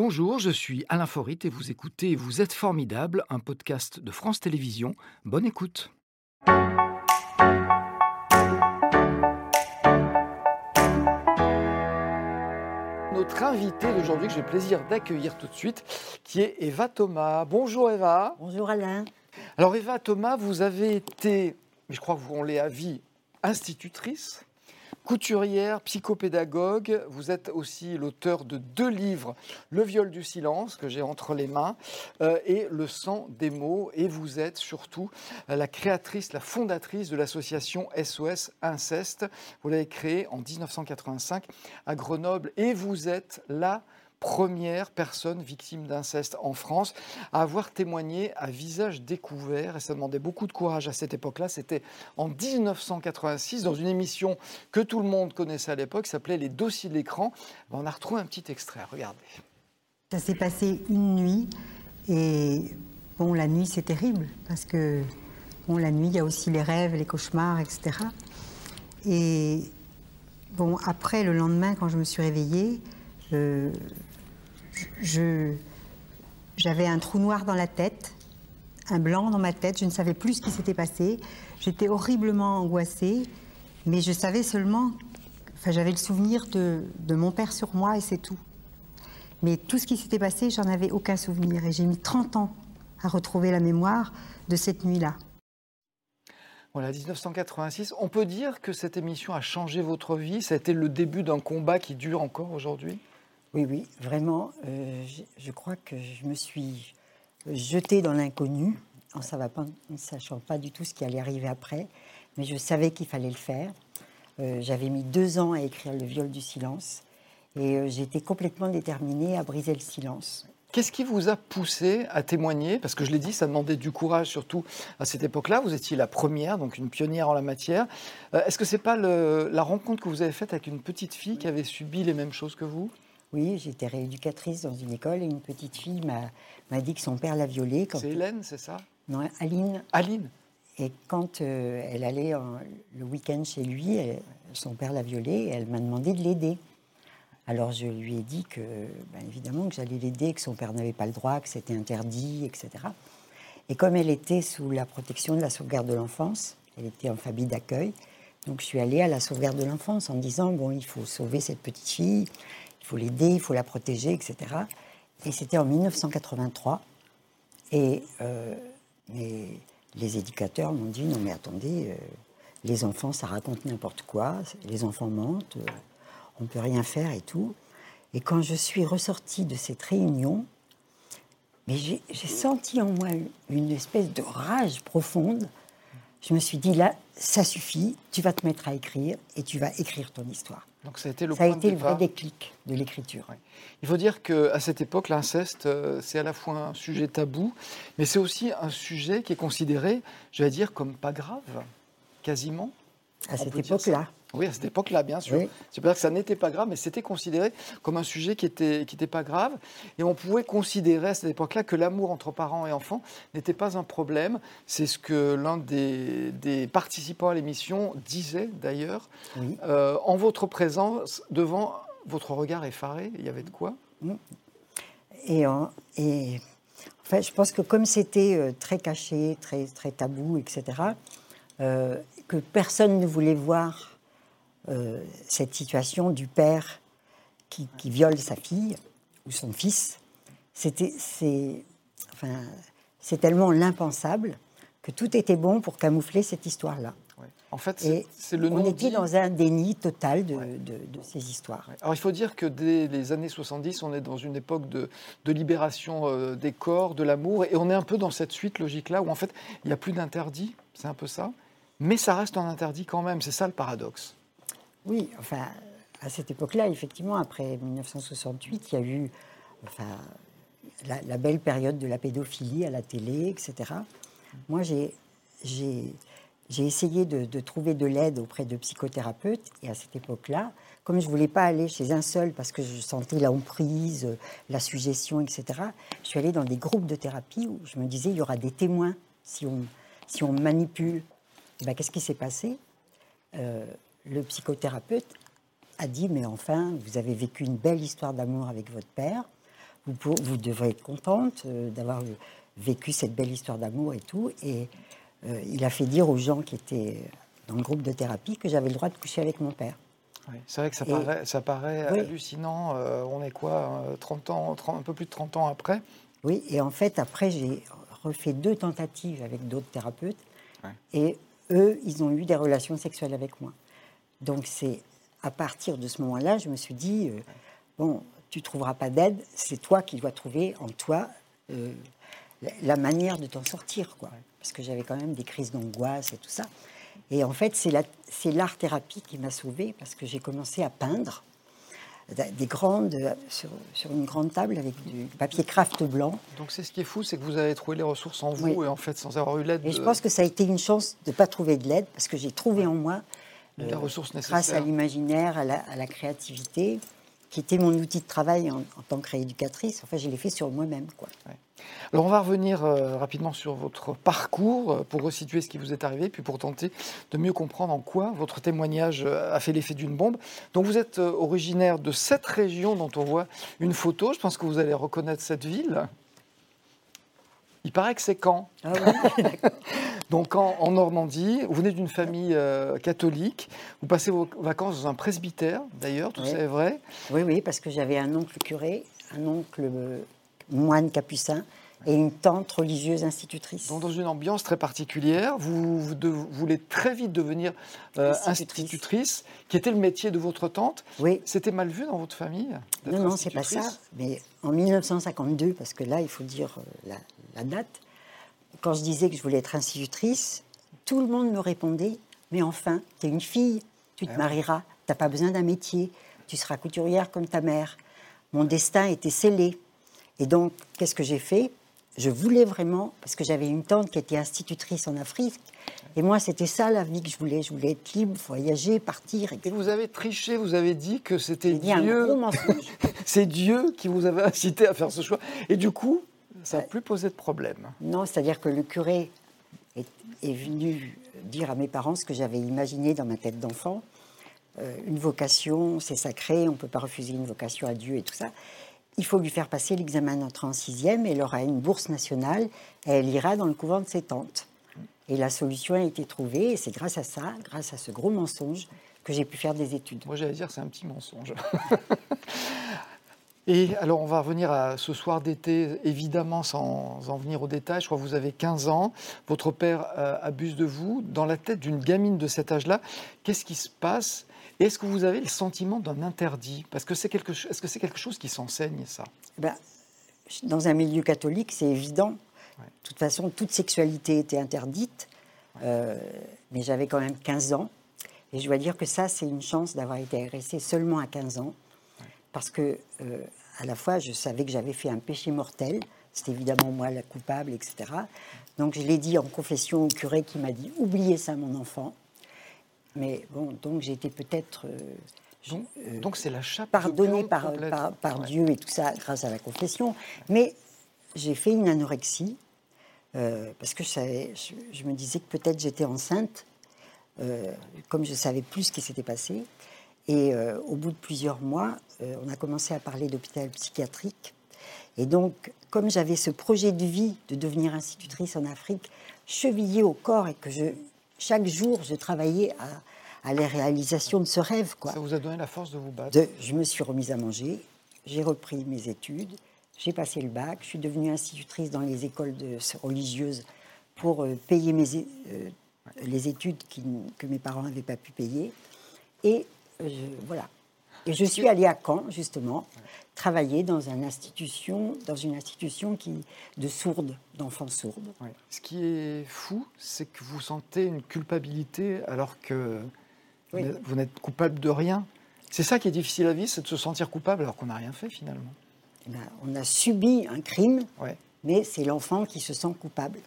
Bonjour, je suis Alain Forit et vous écoutez Vous êtes formidable, un podcast de France Télévisions. Bonne écoute. Notre invitée d'aujourd'hui, que j'ai le plaisir d'accueillir tout de suite, qui est Eva Thomas. Bonjour Eva. Bonjour Alain. Alors Eva Thomas, vous avez été, je crois qu'on l'est à vie, institutrice, couturière, psychopédagogue. Vous êtes aussi l'auteur de deux livres, Le viol du silence, que j'ai entre les mains, euh, et Le sang des mots. Et vous êtes surtout la créatrice, la fondatrice de l'association SOS Inceste. Vous l'avez créée en 1985 à Grenoble. Et vous êtes là première personne victime d'inceste en France à avoir témoigné à visage découvert. Et ça demandait beaucoup de courage à cette époque-là. C'était en 1986 dans une émission que tout le monde connaissait à l'époque, s'appelait Les dossiers de l'écran. On a retrouvé un petit extrait. Regardez. Ça s'est passé une nuit et bon, la nuit c'est terrible parce que bon, la nuit il y a aussi les rêves, les cauchemars, etc. Et bon, après le lendemain quand je me suis réveillée, euh, j'avais un trou noir dans la tête, un blanc dans ma tête, je ne savais plus ce qui s'était passé. J'étais horriblement angoissée, mais je savais seulement, enfin j'avais le souvenir de, de mon père sur moi et c'est tout. Mais tout ce qui s'était passé, j'en avais aucun souvenir et j'ai mis 30 ans à retrouver la mémoire de cette nuit-là. Voilà, 1986. On peut dire que cette émission a changé votre vie? Ça a été le début d'un combat qui dure encore aujourd'hui? Oui, oui, vraiment. Euh, je, crois que je me suis jetée dans l'inconnu en ne sachant pas du tout ce qui allait arriver après. Mais je savais qu'il fallait le faire. Euh, j'avais mis deux ans à écrire Le viol du silence. Et euh, j'étais complètement déterminée à briser le silence. Qu'est-ce qui vous a poussé à témoigner? Parce que je l'ai dit, ça demandait du courage, surtout à cette époque-là. Vous étiez la première, donc une pionnière en la matière. Est-ce que c'est pas la rencontre que vous avez faite avec une petite fille qui avait subi les mêmes choses que vous? Oui, j'étais rééducatrice dans une école et une petite fille m'a dit que son père l'a violée. C'est Hélène, c'est ça? Non, Aline. Aline Et quand euh, elle allait le week-end chez lui, son père l'a violée et elle m'a demandé de l'aider. Alors je lui ai dit que, ben, évidemment, que j'allais l'aider, que son père n'avait pas le droit, que c'était interdit, etc. Et comme elle était sous la protection de la sauvegarde de l'enfance, elle était en famille d'accueil, donc je suis allée à la sauvegarde de l'enfance en disant, bon, il faut sauver cette petite fille, faut l'aider, il faut la protéger, etc. Et c'était en 1983. Et euh, les, éducateurs m'ont dit non mais attendez, euh, les enfants ça raconte n'importe quoi, les enfants mentent, euh, on peut rien faire et tout. Et quand je suis ressortie de cette réunion, mais j'ai senti en moi une espèce de rage profonde. Je me suis dit là, ça suffit, tu vas te mettre à écrire et tu vas écrire ton histoire. Donc ça a été le, ça a été le vrai déclic de l'écriture. Il faut dire qu'à cette époque, l'inceste, euh, c'est à la fois un sujet tabou, mais c'est aussi un sujet qui est considéré, je vais dire, comme pas grave, quasiment. À cette époque-là. Oui, à cette époque-là, bien sûr. C'est pas que ça n'était pas grave, mais c'était considéré comme un sujet qui n'était qui était pas grave. Et on pouvait considérer à cette époque-là que l'amour entre parents et enfants n'était pas un problème. C'est ce que l'un des, des, participants à l'émission disait d'ailleurs. Euh, en votre présence, devant votre regard effaré, il y avait de quoi? Mm. et, et enfin, je pense que comme c'était euh, très caché, très, très tabou, etc., euh, que personne ne voulait voir euh, cette situation du père qui, viole sa fille ou son fils, c'était, c'est, enfin, c'est tellement l'impensable que tout était bon pour camoufler cette histoire-là. En fait, c'est, le On était dans un déni total de, ces histoires. Alors il faut dire que dès les années 70, on est dans une époque de, libération euh, des corps, de l'amour, et on est un peu dans cette suite logique-là où en fait il n'y a plus d'interdit, c'est un peu ça, mais ça reste un interdit quand même, c'est ça le paradoxe. Oui, enfin, à cette époque-là, effectivement, après 1968, il y a eu enfin, la, belle période de la pédophilie à la télé, etc. Moi, j'ai essayé de, trouver de l'aide auprès de psychothérapeutes, et à cette époque-là, comme je ne voulais pas aller chez un seul parce que je sentais la emprise, la suggestion, etc., je suis allée dans des groupes de thérapie où je me disais, il y aura des témoins si on, si on manipule. Ben, Qu'est-ce qui s'est passé? Euh, le psychothérapeute a dit, mais enfin, vous avez vécu une belle histoire d'amour avec votre père, vous, vous devrez être contente euh, d'avoir vécu cette belle histoire d'amour et tout. Et euh, il a fait dire aux gens qui étaient dans le groupe de thérapie que j'avais le droit de coucher avec mon père. c'est vrai que ça paraît, ça paraît hallucinant. Euh, on est quoi 30 ans, un peu plus de 30 ans après? Oui, et en fait, après, j'ai refait deux tentatives avec d'autres thérapeutes. Et eux, ils ont eu des relations sexuelles avec moi. Donc c'est à partir de ce moment-là, je me suis dit, euh, bon, tu trouveras pas d'aide, c'est toi qui dois trouver en toi euh, la manière de t'en sortir, quoi. Parce que j'avais quand même des crises d'angoisse et tout ça. Et en fait, c'est l'art-thérapie qui m'a sauvée parce que j'ai commencé à peindre des grandes, sur, une grande table avec du papier craft blanc. Donc c'est ce qui est fou, c'est que vous avez trouvé les ressources en vous et en fait sans avoir eu l'aide. Et je pense que ça a été une chance de ne pas trouver de l'aide parce que j'ai trouvé en moi, la euh, ressource nécessaire. grâce à l'imaginaire, à, la, créativité, qui était mon outil de travail en, tant que rééducatrice. Enfin, je l'ai fait sur moi-même. Quoi. Alors on va revenir euh, rapidement sur votre parcours euh, pour resituer ce qui vous est arrivé, puis pour tenter de mieux comprendre en quoi votre témoignage a fait l'effet d'une bombe. Donc vous êtes originaire de cette région dont on voit une photo. Je pense que vous allez reconnaître cette ville. Il paraît que c'est Caen. Ah Donc en, Normandie, vous venez d'une famille catholique, vous passez vos vacances dans un presbytère d'ailleurs, tout ça est vrai. Oui, oui, parce que j'avais un oncle curé, un oncle moine capucin et une tante religieuse institutrice. Donc dans une ambiance très particulière, vous, voulez très vite devenir euh, institutrice. qui était le métier de votre tante. Oui. C'était mal vu dans votre famille Non, non, c'est pas ça. Mais en 1952, parce que là, il faut dire euh, la, date, quand je disais que je voulais être institutrice, tout le monde me répondait Mais enfin, tu es une fille, tu te ah marieras, tu n'as pas besoin d'un métier, tu seras couturière comme ta mère. Mon destin était scellé. Et donc, qu'est-ce que j'ai fait? Je voulais vraiment, parce que j'avais une tante qui était institutrice en Afrique, et moi, c'était ça la vie que je voulais. Je voulais être libre, voyager, partir. Et vous avez triché, vous avez dit que c'était Dieu. C'est Dieu qui vous avait incité à faire ce choix. Et du coup, ça n'a plus posé de problème. Non, c'est-à-dire que le curé est, venu dire à mes parents ce que j'avais imaginé dans ma tête d'enfant. Euh, une vocation, c'est sacré, on ne peut pas refuser une vocation à Dieu et tout ça il faut lui faire passer l'examen d'entrée en sixième, elle aura une bourse nationale, elle ira dans le couvent de ses tantes. Et la solution a été trouvée, et c'est grâce à ça, grâce à ce gros mensonge, que j'ai pu faire des études. Moi, j'allais dire, c'est un petit mensonge. et alors, on va revenir à ce soir d'été, évidemment, sans en venir au détail. Je crois que vous avez 15 ans. Votre père euh, abuse de vous. Dans la tête d'une gamine de cet âge-là, qu'est-ce qui se passe? Est-ce que vous avez le sentiment d'un interdit? Parce que c'est quelque, est-ce que c'est quelque chose qui s'enseigne, ça? Ben, Dans un milieu catholique, c'est évident. De toute façon, toute sexualité était interdite. Euh, mais j'avais quand même 15 ans. Et je dois dire que ça, c'est une chance d'avoir été agressée seulement à 15 ans. Parce que, euh, à la fois, je savais que j'avais fait un péché mortel. C'était évidemment moi la coupable, etc. Donc je l'ai dit en confession au curé qui m'a dit Oubliez ça, mon enfant. Mais bon, donc j'ai été peut-être. Euh, euh, donc c'est la chape pardonné par, par, Dieu et tout ça grâce à la confession. Mais j'ai fait une anorexie euh, parce que je, je, me disais que peut-être j'étais enceinte, comme je savais plus ce qui s'était passé. Et au bout de plusieurs mois, on a commencé à parler d'hôpital psychiatrique. Et donc, comme j'avais ce projet de vie de devenir institutrice en Afrique, chevillée au corps et que je, chaque jour, je travaillais à, la réalisation de ce rêve. Quoi. Ça vous a donné la force de vous battre Je me suis remise à manger, j'ai repris mes études, j'ai passé le bac, je suis devenue institutrice dans les écoles de, religieuses pour euh, payer mes, euh, les études que mes parents n'avaient pas pu payer. Et euh, voilà. Et je suis allée à Caen, justement, travailler dans une institution, dans une institution qui, de sourdes, d'enfants sourds. Ce qui est fou, c'est que vous sentez une culpabilité alors que vous n'êtes coupable de rien. C'est ça qui est difficile à vivre, c'est de se sentir coupable alors qu'on n'a rien fait finalement. Eh ben, on a subi un crime, mais c'est l'enfant qui se sent coupable.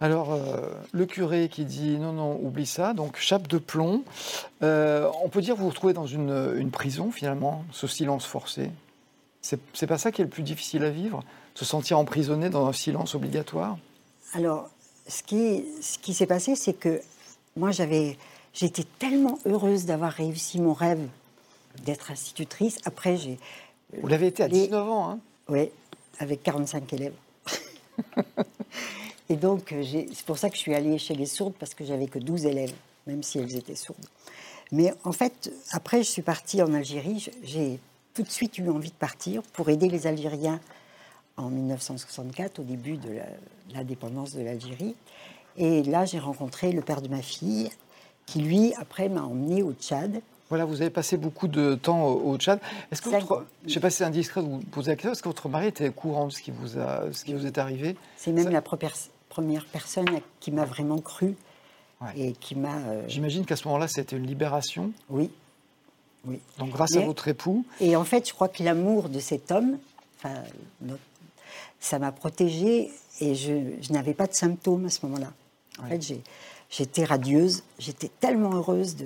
Alors, euh, le curé qui dit non, non, oublie ça, donc chape de plomb. Euh, on peut dire que vous vous retrouvez dans une, prison, finalement, ce silence forcé. C'est pas ça qui est le plus difficile à vivre Se sentir emprisonné dans un silence obligatoire? Alors, ce qui, ce qui s'est passé, c'est que moi, j'avais, j'étais tellement heureuse d'avoir réussi mon rêve d'être institutrice. Après, j'ai Vous l'avez été à 19 ans, hein? Oui, avec 45 élèves. et donc, euh, c'est pour ça que je suis allée chez les sourdes, parce que j'avais que 12 élèves, même si elles étaient sourdes. Mais en fait, après, je suis partie en Algérie. J'ai tout de suite eu envie de partir pour aider les Algériens en 1964, au début de l'indépendance de l'Algérie. Et là, j'ai rencontré le père de ma fille, qui lui, après, m'a emmené au Tchad. Voilà, vous avez passé beaucoup de temps au, Tchad. Est-ce que votre, je sais pas si c'est indiscret de vous poser la question, est-ce que votre mari était courant de ce qui vous, a, ce qui vous est arrivé? C'est même la première personne qui m'a vraiment cru et qui m'a. Euh, J'imagine qu'à ce moment-là, c'était une libération. Oui, oui. Donc grâce à votre époux. Et en fait, je crois que l'amour de cet homme, ça m'a protégée et je, n'avais pas de symptômes à ce moment-là. En fait, j'étais radieuse, j'étais tellement heureuse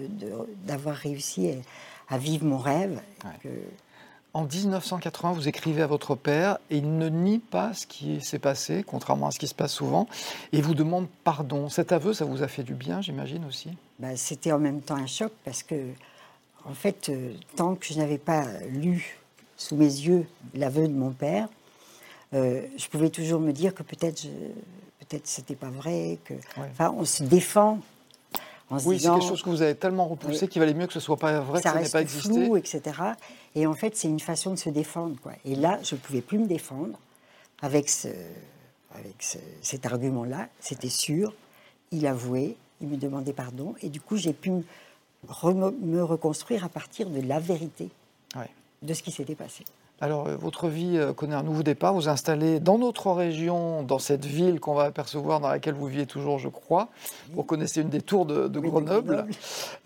d'avoir réussi à, vivre mon rêve. En 1980, vous écrivez à votre père et il ne nie pas ce qui s'est passé, contrairement à ce qui se passe souvent, et vous demande pardon. Cet aveu, ça vous a fait du bien, j'imagine aussi? Bah, C'était en même temps un choc parce que, en fait, euh, tant que je n'avais pas lu sous mes yeux l'aveu de mon père, euh, je pouvais toujours me dire que peut-être peut-être c'était pas vrai, que enfin on se défend. En oui, c'est quelque chose que vous avez tellement repoussé qu'il valait mieux que ce soit pas vrai, ça que ça n'ait pas existé. Flou, etc. Et en fait, c'est une façon de se défendre. Quoi. Et là, je ne pouvais plus me défendre avec, ce, avec cet argument-là. C'était sûr. Il avouait, il me demandait pardon. Et du coup, j'ai pu me, me, reconstruire à partir de la vérité de ce qui s'était passé. Alors, euh, votre vie euh, connaît un nouveau départ. Vous installez dans notre région, dans cette ville qu'on va apercevoir, dans laquelle vous vivez toujours, je crois. Vous connaissez une des tours de, Grenoble.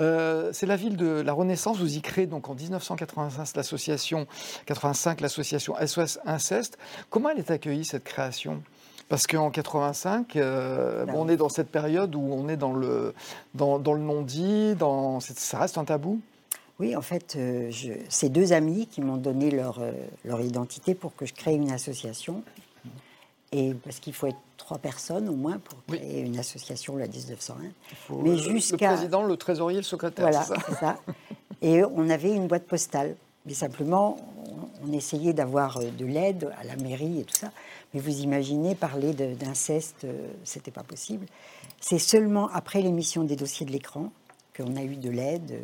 Euh, c'est la ville de la Renaissance. Vous y créez donc en 1985 l'association 85, l'association SOS Inceste. Comment elle est accueillie cette création? Parce qu'en 85, bah on est dans cette période où on est dans le, dans, dans le non-dit, ça reste un tabou? Oui, en fait, euh, c'est deux amis qui m'ont donné leur, euh, leur identité pour que je crée une association. Et parce qu'il faut être trois personnes au moins pour créer une association, la 1901. Mais jusqu'à le président, le trésorier, le secrétaire. Voilà, c'est ça. Et on avait une boîte postale. Mais simplement, on, essayait d'avoir euh, de l'aide à la mairie et tout ça. Mais vous imaginez, parler d'inceste, c'était pas possible. C'est seulement après l'émission des dossiers de l'écran qu'on a eu de l'aide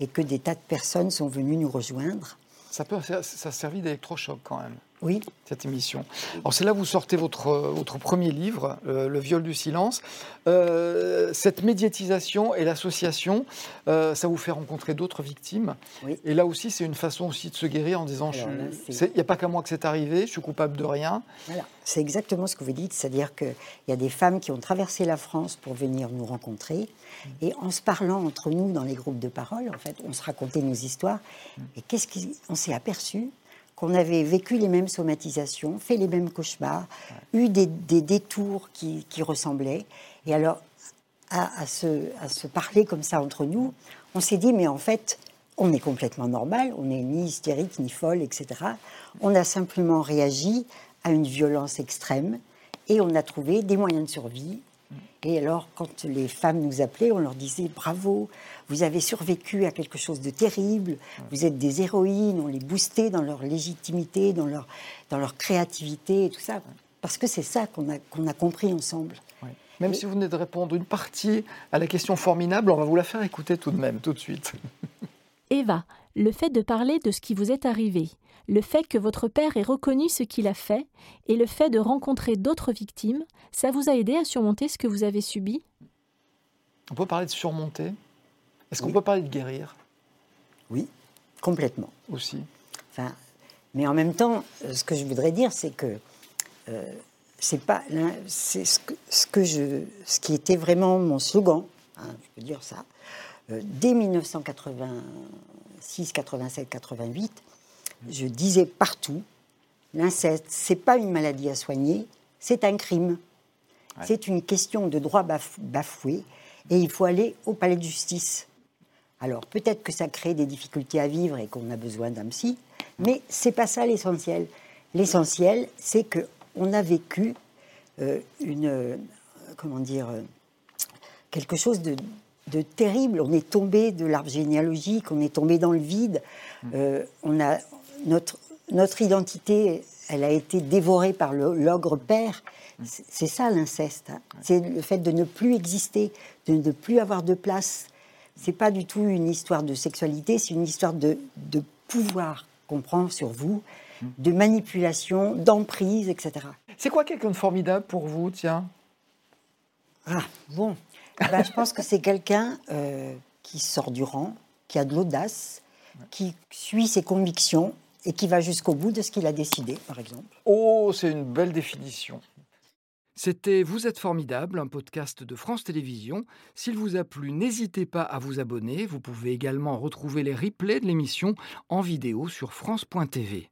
et que des tas de personnes sont venues nous rejoindre. Ça, peut, ça, a servi d'électrochoc quand même. Oui. Cette émission. Alors c'est là que vous sortez votre, votre premier livre, euh, Le viol du silence. Euh, cette médiatisation et l'association, euh, ça vous fait rencontrer d'autres victimes. Oui. Et là aussi, c'est une façon aussi de se guérir en disant, il n'y a pas qu'à moi que c'est arrivé, je suis coupable de rien. Voilà. C'est exactement ce que vous dites, c'est-à-dire qu'il y a des femmes qui ont traversé la France pour venir nous rencontrer. Et en se parlant entre nous dans les groupes de parole, en fait, on se racontait nos histoires. Et qu'est-ce qu'on s'est aperçu qu'on avait vécu les mêmes somatisations, fait les mêmes cauchemars, eu des, détours qui, ressemblaient. Et alors, à, se, à, se, parler comme ça entre nous, on s'est dit, mais en fait, on est complètement normal, on n'est ni hystérique, ni folle, etc. On a simplement réagi à une violence extrême et on a trouvé des moyens de survie, et alors, quand les femmes nous appelaient, on leur disait bravo, vous avez survécu à quelque chose de terrible, vous êtes des héroïnes, on les boostait dans leur légitimité, dans leur, dans leur créativité et tout ça. Parce que c'est ça qu'on a, qu'on a compris ensemble. Même si vous venez de répondre une partie à la question formidable, on va vous la faire écouter tout de même, tout de suite. Eva, le fait de parler de ce qui vous est arrivé, le fait que votre père ait reconnu ce qu'il a fait et le fait de rencontrer d'autres victimes, ça vous a aidé à surmonter ce que vous avez subi? On peut parler de surmonter? Est-ce qu'on peut parler de guérir? Oui, complètement. Aussi. Enfin, mais en même temps, euh, ce que je voudrais dire, c'est que euh, c'est pas c'est ce que, ce que je ce qui était vraiment mon slogan, hein, je peux dire ça. Euh, dès 1986, 87, 88, je disais partout, l'inceste, c'est pas une maladie à soigner, c'est un crime. C'est une question de droit bafoué et il faut aller au palais de justice. Alors peut-être que ça crée des difficultés à vivre et qu'on a besoin d'un psy, mais c'est pas ça l'essentiel. L'essentiel, c'est que on a vécu euh, une, euh, comment dire, euh, quelque chose de, de, terrible. On est tombé de l'arbre généalogique, on est tombé dans le vide. Mmh. on a notre, notre identité, elle a été dévorée par l'ogre père. C'est ça l'inceste. Hein. C'est le fait de ne plus exister, de ne plus avoir de place. C'est pas du tout une histoire de sexualité, c'est une histoire de, de pouvoir qu'on prend sur vous, hmm. de manipulation, d'emprise, etc. C'est quoi quelqu'un de formidable pour vous, tiens? Ah, bon. Ben, je pense que c'est quelqu'un euh, qui sort du rang, qui a de l'audace, qui suit ses convictions et qui va jusqu'au bout de ce qu'il a décidé, par exemple. Oh, c'est une belle définition. C'était Vous êtes formidable, un podcast de France Télévisions. S'il vous a plu, n'hésitez pas à vous abonner. Vous pouvez également retrouver les replays de l'émission en vidéo sur France.tv.